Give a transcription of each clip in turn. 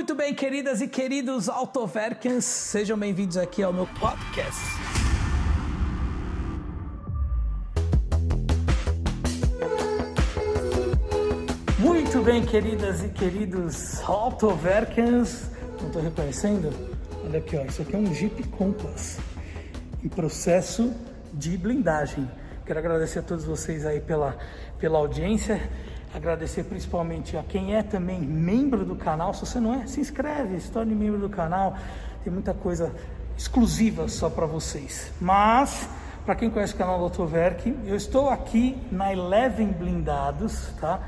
Muito bem, queridas e queridos Autoverkens, sejam bem-vindos aqui ao meu podcast. Muito bem, queridas e queridos Autoverkens, não estou reconhecendo? Olha aqui, ó, isso aqui é um Jeep Compass em processo de blindagem. Quero agradecer a todos vocês aí pela, pela audiência. Agradecer principalmente a quem é também membro do canal. Se você não é, se inscreve, se torne membro do canal. Tem muita coisa exclusiva só para vocês. Mas, para quem conhece o canal do Autoverk, eu estou aqui na Eleven Blindados, tá?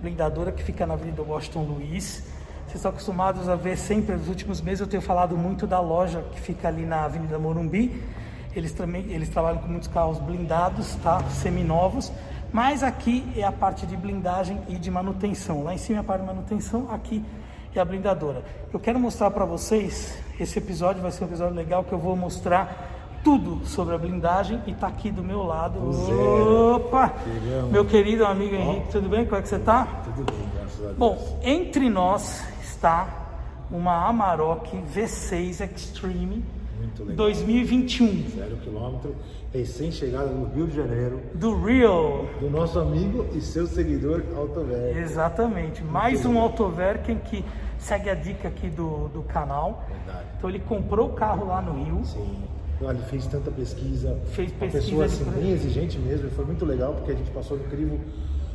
Blindadora que fica na Avenida Washington Luiz. Vocês estão acostumados a ver sempre, nos últimos meses eu tenho falado muito da loja que fica ali na Avenida Morumbi. Eles também eles trabalham com muitos carros blindados, tá? Seminovos. Mas aqui é a parte de blindagem e de manutenção. Lá em cima é a parte de manutenção, aqui é a blindadora. Eu quero mostrar para vocês, esse episódio vai ser um episódio legal que eu vou mostrar tudo sobre a blindagem e tá aqui do meu lado. Opa! Queriamo. Meu querido amigo Henrique, tudo bem? Como é que você tá? Tudo bem, graças a Deus. Bom, entre nós está uma Amarok V6 Extreme Muito legal. 2021 Zero quilômetro, recém-chegada no Rio de Janeiro, do Real. do nosso amigo e seu seguidor Autover. Exatamente. Mais um Autoverken que segue a dica aqui do, do canal. Verdade. Então ele comprou o carro lá no Rio. Sim. Ele fez tanta pesquisa. Fez Uma pesquisa pessoa assim, bem exigente mesmo. Foi muito legal porque a gente passou no crivo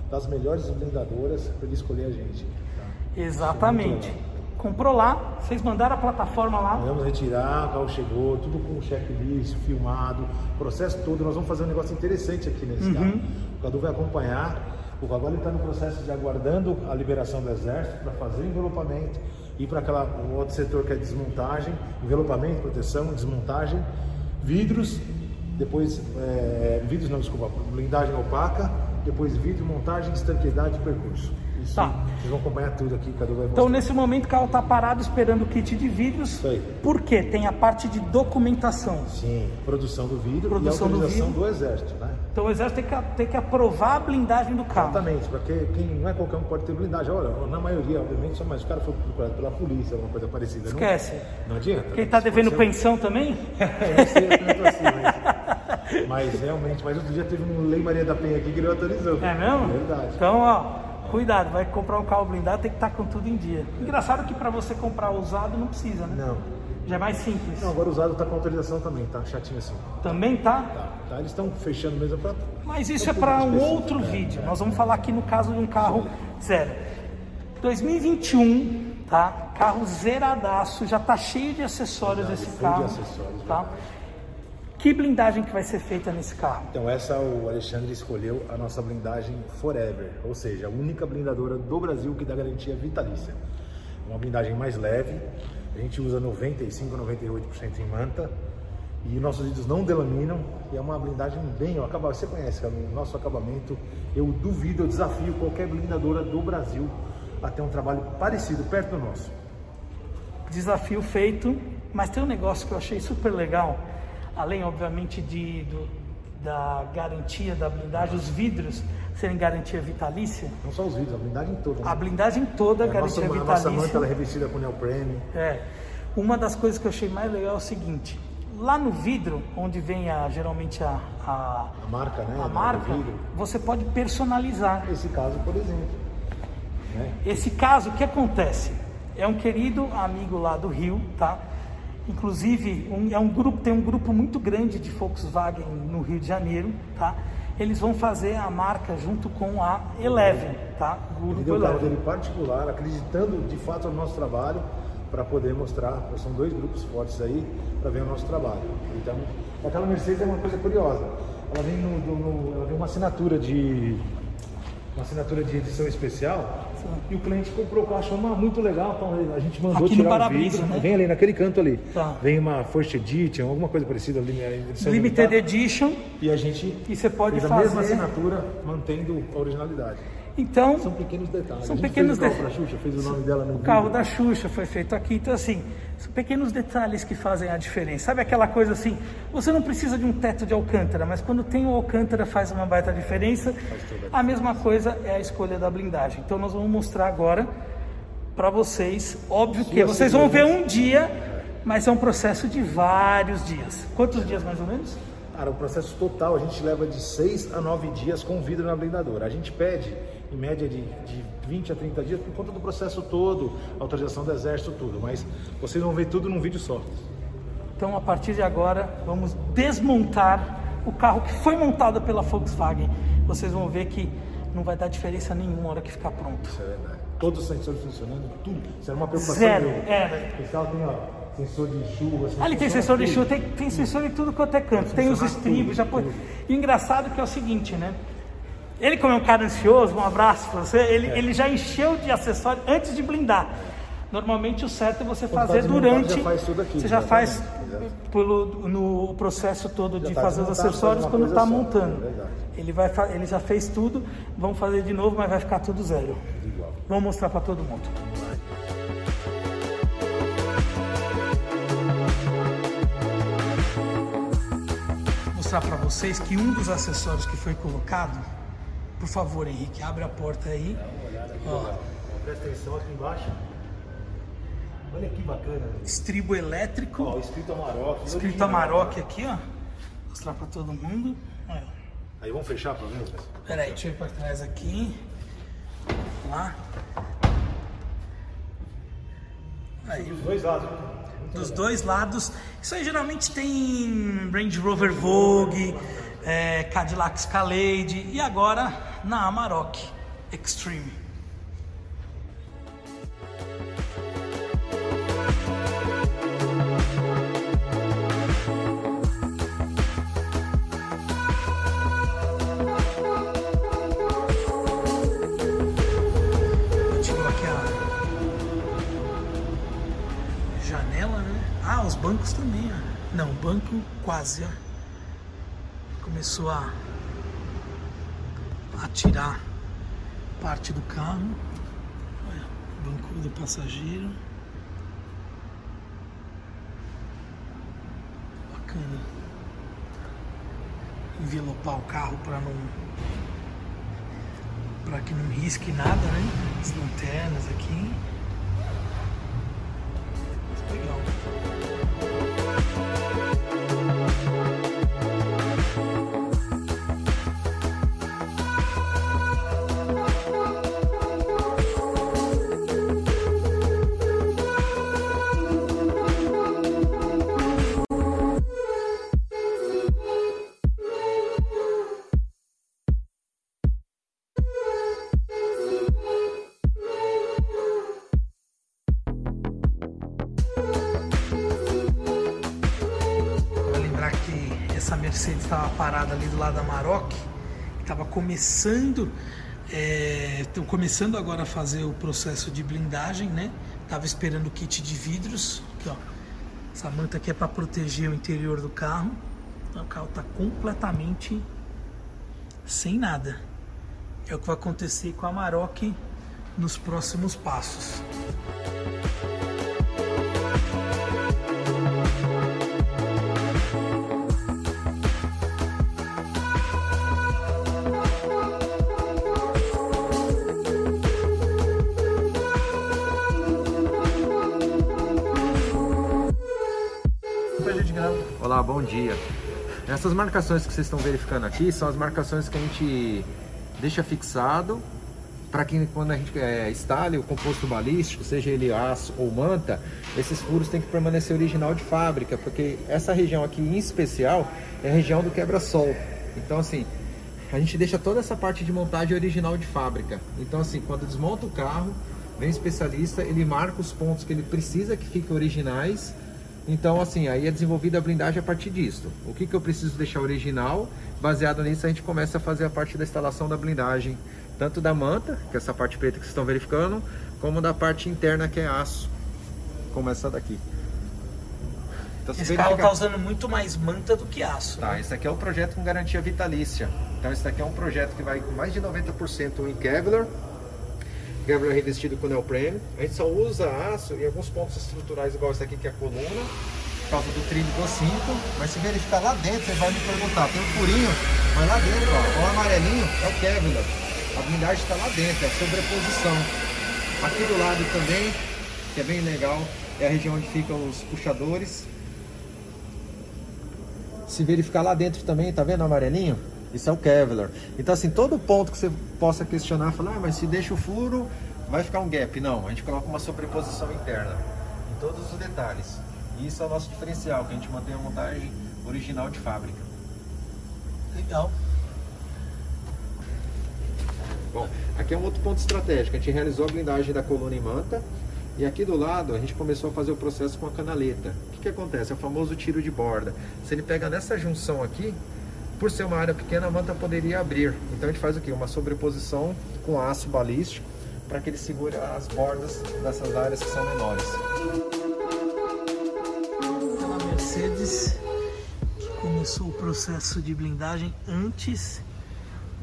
das melhores blindadoras para ele escolher a gente. Tá? Exatamente. Comprou lá, vocês mandaram a plataforma lá. Vamos retirar, o carro chegou, tudo com checklist, filmado, processo todo. Nós vamos fazer um negócio interessante aqui nesse Uhum. carro. O Cadu vai acompanhar. O Cadu está no processo de aguardando a liberação do exército para fazer o envelopamento, ir para aquela outro setor que é desmontagem, envelopamento, proteção, desmontagem, vidros, depois é, vidros não, desculpa, blindagem opaca, depois vidro, montagem, estanqueidade e percurso. Isso, Tá. Vocês vão acompanhar tudo aqui, Cadu vai mostrar. Então nesse momento o carro está parado esperando o kit de vidros. Isso aí. Por quê? Tem a parte de documentação. Sim, produção do vidro Produção e do autorização vidro. do exército, né? Então o exército tem que, tem que aprovar a blindagem do carro. Exatamente, porque quem não é qualquer um que pode ter blindagem. Olha, na maioria, obviamente, só mais o cara foi procurado pela polícia, alguma coisa parecida. não- Esquece. Não, adianta. Quem né? está Se devendo pensão também? ser- Eu não sei tanto assim, mas, mas realmente, mas outro dia teve um Lei Maria da Penha aqui que ele autorizou. É mesmo? Verdade. Então, ó, cuidado, vai comprar um carro blindado, tem que estar com tudo em dia. Engraçado que para você comprar usado não precisa, né? Não. Já é mais simples. Não, agora usado tá com autorização também, tá? Chatinho assim. Também tá? Tá, tá? Eles estão fechando mesmo pra. Mas isso é para um outro vídeo. Nós vamos falar aqui no caso de um carro zero. 2021, tá? Carro zeradaço, já tá cheio de acessórios Verdade, esse cheio de carro, acessórios, tá? verdade. Que blindagem que vai ser feita nesse carro? Então essa o Alexandre escolheu a nossa blindagem Forever, ou seja, a única blindadora do Brasil que dá garantia vitalícia. Uma blindagem mais leve, a gente usa 95 98% em manta e nossos vidros não delaminam e é uma blindagem bem, acaba, você conhece o nosso acabamento, eu duvido, eu desafio qualquer blindadora do Brasil a ter um trabalho parecido perto do nosso. Desafio feito, mas tem um negócio que eu achei super legal, além obviamente de, do- da garantia da blindagem, os vidros serem garantia vitalícia, Não só os vidros, a blindagem toda. né? a blindagem toda É, a nossa, garantia a nossa vitalícia. manta ela é revestida com neoprene. É. Uma das coisas que eu achei mais legal é o seguinte: lá no vidro, onde vem a, geralmente a, a, A marca, né? a marca, você pode personalizar. Esse caso, por exemplo. Né? Esse caso, o que acontece? É um querido amigo lá do Rio, tá? Inclusive, um- é um grupo, tem um grupo muito grande de Volkswagen no Rio de Janeiro, tá? Eles vão fazer a marca junto com a Eleven, tá? O Ele grupo deu o carro Eleven. dele particular, acreditando de fato no nosso trabalho, para poder mostrar. São dois grupos fortes aí para ver o nosso trabalho. Então, aquela Mercedes é uma coisa curiosa. Ela vem, no, no- no- ela vem uma assinatura de uma assinatura de edição especial e o cliente comprou o carro, achou "Ah, muito legal, então a gente mandou Aqui tirar o para-brisa, vidro. né? Vem ali naquele canto ali. Tá. Vem uma First Edition, alguma coisa parecida ali, né, Limited limitada. Edition, E a gente e você pode fez a mesma fazer. assinatura, mantendo a originalidade. Então, São pequenos detalhes. São a pequenos fez o carro pra Xuxa, fez o nome dela no O carro da Xuxa foi feito aqui, então assim, são pequenos detalhes que fazem a diferença. Sabe aquela coisa assim, você não precisa de um teto de Alcântara, mas quando tem o Alcântara faz uma baita diferença. toda A mesma coisa é a escolha da blindagem. Então nós vamos mostrar agora para vocês. Óbvio que vocês vão ver um dia, mas é um processo de vários dias. Quantos dias mais ou menos? Cara, o processo total a gente leva de 6 a 9 dias com vidro na blindadora. A gente pede em média de, de 20 a 30 dias por conta do processo todo, autorização do exército, tudo. Mas vocês vão ver tudo num vídeo só. Então, a partir de agora, vamos desmontar o carro que foi montado pela Volkswagen. Vocês vão ver que não vai dar diferença nenhuma na hora que ficar pronto. Isso é verdade. Todos os sensores funcionando, tudo. Isso era uma preocupação. Zero, dele. é. Tem, ó, sensor de chuva. Ah, ele tem sensor de chuva, tem, tem sensor em tudo quanto é canto, tem os estribos, já pôs. E engraçado que é o seguinte, né? Ele, como é um cara ansioso, um abraço pra você, ele, É. ele já encheu de acessório antes de blindar. Normalmente o certo é você tá fazer durante. já faz tudo aqui, você já faz exato. pelo, no processo todo de tá fazer os acessórios quando está montando. é ele, vai, ele já fez tudo, vamos fazer de novo, mas vai ficar tudo zero. Igual. Vamos mostrar para todo mundo. Mostrar para vocês que um dos acessórios que foi colocado, por favor, Henrique, abre a porta aí. Ó, Presta atenção aqui embaixo. Olha que bacana. estribo elétrico, Ó, escrito Amarok. escrito. Amarok aqui, ó. Mostrar para todo mundo. Olha. Aí vamos fechar pra ver, Lucas? Peraí, deixa eu ir para trás aqui. Vamos lá. Aí. Dos dois lados. dos dois lados. Isso aí geralmente tem Range Rover Vogue, é, Cadillac Escalade e agora na Amarok Extreme. Né? Ah, os bancos também, ó. Não, banco quase, ó. Começou a, a tirar parte do carro. Banco do passageiro. Bacana. Envelopar o carro para não para que não risque nada, né? As lanternas aqui. Legal. Ali do lado da Maroc, estava começando, estão começando agora a fazer o processo de blindagem, né? Tava esperando o kit de vidros, aqui ó. Essa manta aqui é para proteger o interior do carro. Então, o carro está completamente sem nada. É o que vai acontecer com a Maroc nos próximos passos. Bom dia. Essas marcações que vocês estão verificando aqui são as marcações que a gente deixa fixado para que quando a gente é, o composto balístico, seja ele aço ou manta, esses furos têm que permanecer original de fábrica, porque essa região aqui em especial é a região do quebra-sol. Então assim, a gente deixa toda essa parte de montagem original de fábrica. Então assim, quando desmonta o carro, vem especialista, ele marca os pontos que ele precisa que fiquem originais então, assim, aí é desenvolvida a blindagem a partir disso. O que, que eu preciso deixar original? Baseado nisso, a gente começa a fazer a parte da instalação da blindagem, tanto da manta, que é essa parte preta que vocês estão verificando, como da parte interna, que é aço, como essa daqui. Então, se Esse carro verificar- tá usando muito mais manta do que aço. Tá, esse aqui é o projeto com garantia vitalícia. Então esse daqui é um projeto que vai com mais de 90% em Kevlar. Kevlar revestido com neoprene. A gente só usa aço em alguns pontos estruturais, igual esse aqui que é a coluna, por causa do trilho do cinto. Mas se verificar lá dentro, você vai me perguntar, tem um furinho, mas lá dentro, ó, o amarelinho é o Kevlar. A blindagem está lá dentro, é a sobreposição. Aqui do lado também, que é bem legal, é a região onde ficam os puxadores. Se verificar lá dentro também, tá vendo o amarelinho? Isso é o Kevlar. Então assim, todo ponto que você possa questionar, falar, ah, mas se deixa o furo, vai ficar um gap. Não, a gente coloca uma sobreposição interna em todos os detalhes. E isso é o nosso diferencial, que a gente mantém a montagem original de fábrica. Legal. Bom, aqui é um outro ponto estratégico. A gente realizou a blindagem da coluna em manta e aqui do lado a gente começou a fazer o processo com a canaleta. O que, que acontece? É o famoso tiro de borda. Se ele pega nessa junção aqui, por ser uma área pequena, a manta poderia abrir. Então a gente faz o quê? Uma sobreposição com aço balístico para que ele segure as bordas dessas áreas que são menores. Pela Mercedes, que começou o processo de blindagem antes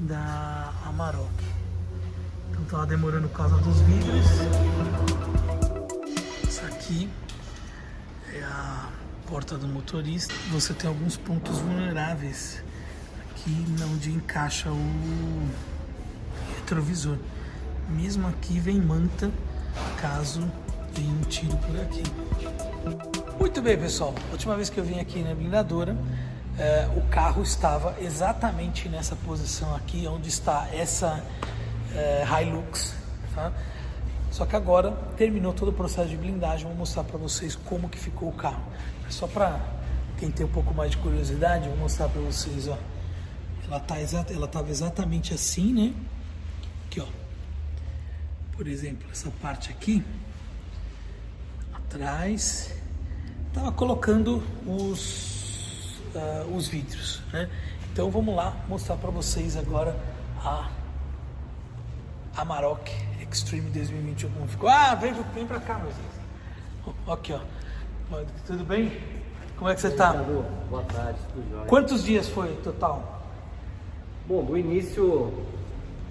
da Amarok. Então tava demorando por causa dos vidros. Isso aqui é a porta do motorista. Você tem alguns pontos vulneráveis aqui onde encaixa o retrovisor. Mesmo aqui vem manta caso venha um tiro por aqui. Muito bem, pessoal. última vez que eu vim aqui na blindadora, eh, o carro estava exatamente nessa posição aqui, onde está essa eh, Hilux. Tá? Só que agora terminou todo o processo de blindagem. Vou mostrar para vocês como que ficou o carro. É só para quem tem um pouco mais de curiosidade, vou mostrar para vocês, ó. Ela tá exata, ela estava exatamente assim, né? Aqui, ó. Por exemplo, essa parte aqui atrás estava colocando os uh, os vidros, né? Então vamos lá mostrar para vocês agora a Amarok Extreme 2021 como ficou. Ah, vem, vem para cá, meus Aqui, ó. Tudo bem? Como é que você está? Boa tarde, tudo jóia. Quantos dias foi total? Bom, do início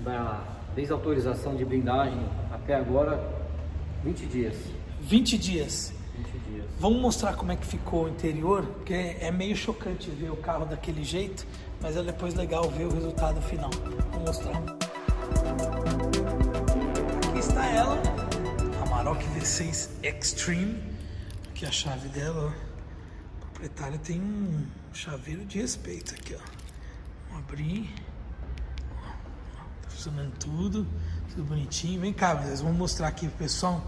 da desautorização de blindagem até agora, 20 dias. 20 dias. 20 dias. Vamos mostrar como é que ficou o interior, porque é meio chocante ver o carro daquele jeito, mas é depois legal ver o resultado final. Vou mostrar. Aqui está ela, a Maroc V6 Extreme. Aqui a chave dela, ó. O proprietário tem um chaveiro de respeito aqui, ó. Vamos abrir funcionando tudo, tudo bonitinho. Vem cá, vamos mostrar aqui pro pessoal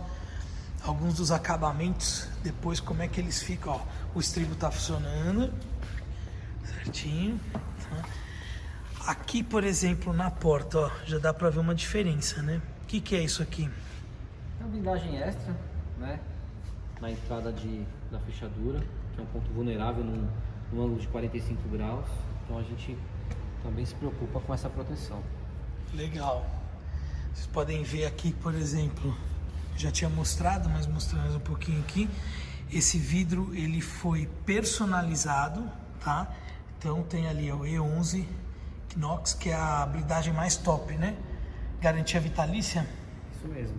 alguns dos acabamentos, depois como é que eles ficam. Ó, o estribo tá funcionando certinho. Tá? Aqui, por exemplo, na porta, ó, já dá para ver uma diferença, né? O que, que é isso aqui? É uma blindagem extra, né? Na entrada de, da fechadura, que é um ponto vulnerável num, num ângulo de 45 graus. Então a gente também se preocupa com essa proteção. Legal. Vocês podem ver aqui, por exemplo, já tinha mostrado, mas mostrando um pouquinho aqui. Esse vidro ele foi personalizado, tá? Então tem ali o E11 Knox, que é a blindagem mais top, né? Garantia vitalícia. Isso mesmo.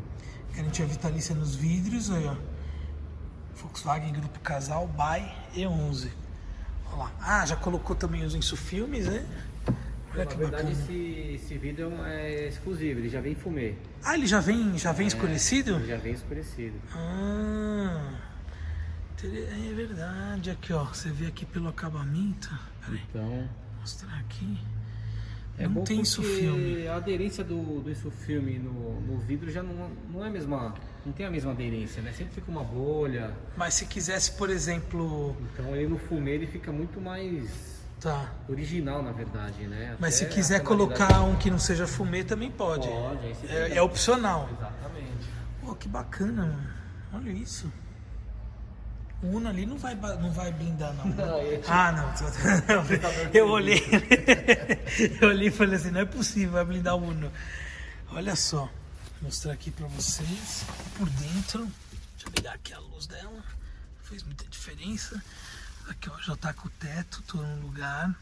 Garantia vitalícia nos vidros, aí ó. Volkswagen Grupo Casal by E11. Olha lá. Ah, já colocou também os insufilmes, né? Olha Na verdade, esse, esse vidro é exclusivo, ele já vem fumê. Ah, ele já vem, já vem é, escurecido? Ele já vem escurecido. Ah, é verdade. Aqui, ó, você vê aqui pelo acabamento. Peraí, então, vou mostrar aqui. É não tem isso filme. A aderência do, do insufilme no, no vidro já não, não é a mesma. Não tem a mesma aderência, né? Sempre fica uma bolha. Mas se quisesse, por exemplo. Então ele no fumê ele fica muito mais Tá. Original, na verdade, né? Mas Até se quiser colocar um que não seja fumê, também pode. Pode, é, é, opcional. Exatamente. Pô, que bacana, mano. Olha isso. O Uno ali não vai, não vai blindar, não. não ah, não. eu olhei. eu olhei e falei assim: não é possível, vai blindar o Uno. Olha só. Vou mostrar aqui pra vocês. Por dentro. Deixa eu ligar aqui a luz dela. Não fez muita diferença. Aqui ó, já tá com o teto, todo no lugar.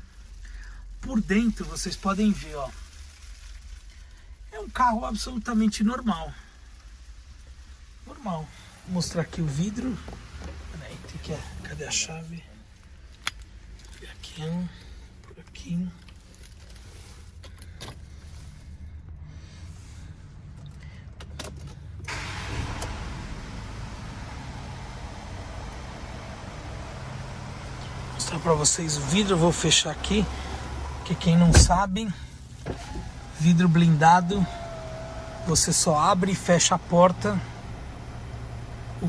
Por dentro vocês podem ver, ó. É um carro absolutamente normal. Normal. Vou mostrar aqui o vidro. Peraí, tem que. Cadê a chave? Aqui, por aqui. Para vocês o vidro, eu vou fechar aqui, que quem não sabe, vidro blindado, você só abre e fecha a porta,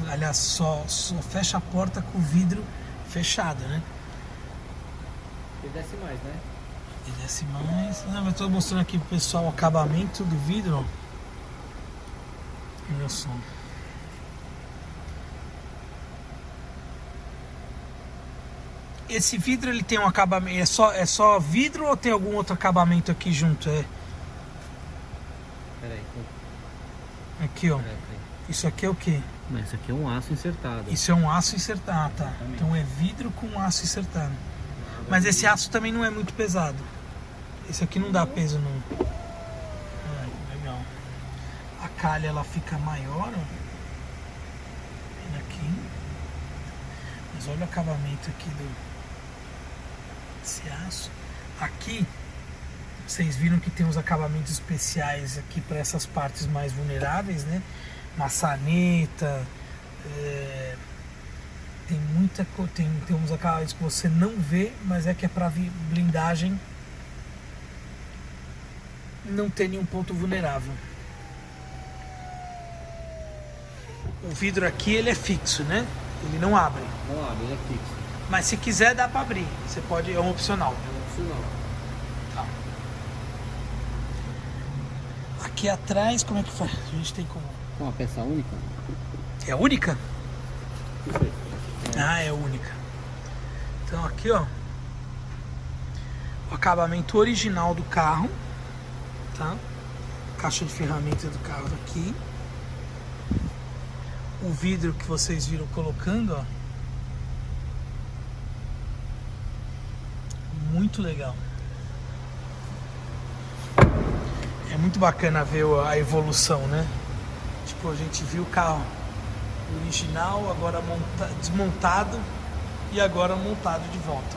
aliás, só, só fecha a porta com o vidro fechado, né? Ele desce mais, né? Ele desce mais. Não, mas tô mostrando aqui pro pessoal o acabamento do vidro. Olha só. Esse vidro ele tem um acabamento. É só, é só vidro ou tem algum outro acabamento aqui junto? É. Peraí. Aqui, ó. peraí, peraí. Isso aqui é o quê? Mas isso aqui é um aço insertado. Isso é um aço insertado, ah, tá. Exatamente. Então é vidro com aço insertado. Mas esse aço também não é muito pesado. Esse aqui não dá peso não. Ah, legal. A calha ela fica maior, ó. Aqui. Mas olha o acabamento aqui do esse aço. Aqui vocês viram que tem uns acabamentos especiais aqui para essas partes mais vulneráveis, né? Maçaneta, é, tem muita tem, tem uns acabamentos que você não vê, mas é que é para blindagem não ter nenhum ponto vulnerável. O vidro aqui ele é fixo, né? Ele não abre. Não abre, ele é fixo. Mas se quiser dá para abrir. Você pode, é um opcional. É um opcional. Tá. Aqui atrás, como é que faz? A gente tem como. Com uma peça única? É única? Sei. Ah, é única. Então aqui, ó. O acabamento original do carro, tá? Caixa de ferramentas do carro aqui. O vidro que vocês viram colocando, ó. Muito legal. É muito bacana ver a evolução, né? Tipo, a gente viu o carro original, agora monta- desmontado e agora montado de volta.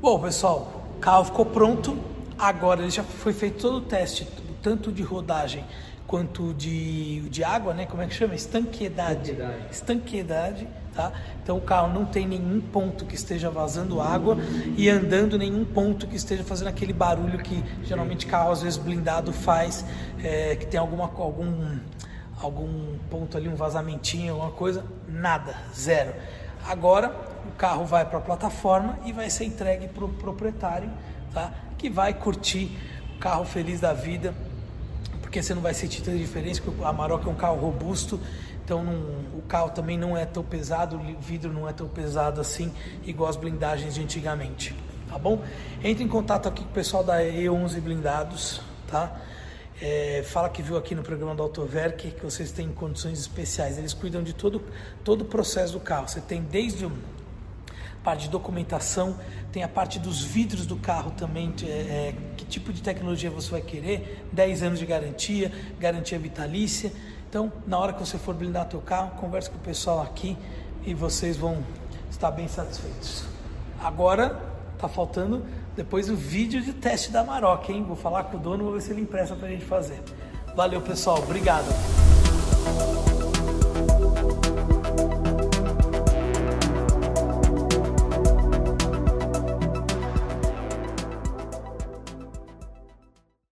Bom, pessoal, o carro ficou pronto. Agora ele já foi feito todo o teste, tanto de rodagem quanto de, de água, né? Como é que chama? Estanqueidade. Estanqueidade. Estanqueidade, tá? Então o carro não tem nenhum ponto que esteja vazando água e andando nenhum ponto que esteja fazendo aquele barulho que geralmente carro às vezes blindado faz, é, que tem alguma algum algum ponto ali, um vazamentinho, alguma coisa, nada, zero. Agora o carro vai para a plataforma e vai ser entregue para o proprietário, tá? Que vai curtir o carro feliz da vida, porque você não vai sentir tanta diferença, porque a Amarok é um carro robusto, então não- o carro também não é tão pesado, o vidro não é tão pesado assim, igual as blindagens de antigamente, tá bom? Entre em contato aqui com o pessoal da E11 Blindados, tá? É, fala que viu aqui no programa do Autoverk que vocês têm condições especiais, eles cuidam de todo, todo o processo do carro, você tem desde o parte de documentação, tem a parte dos vidros do carro também, é, é, que tipo de tecnologia você vai querer, 10 anos de garantia, garantia vitalícia. Então, na hora que você for blindar teu carro, converse com o pessoal aqui e vocês vão estar bem satisfeitos. Agora, tá faltando depois o vídeo de teste da Maroc, hein? Vou falar com o dono, vou ver se ele empresta pra gente fazer. Valeu, pessoal. Obrigado.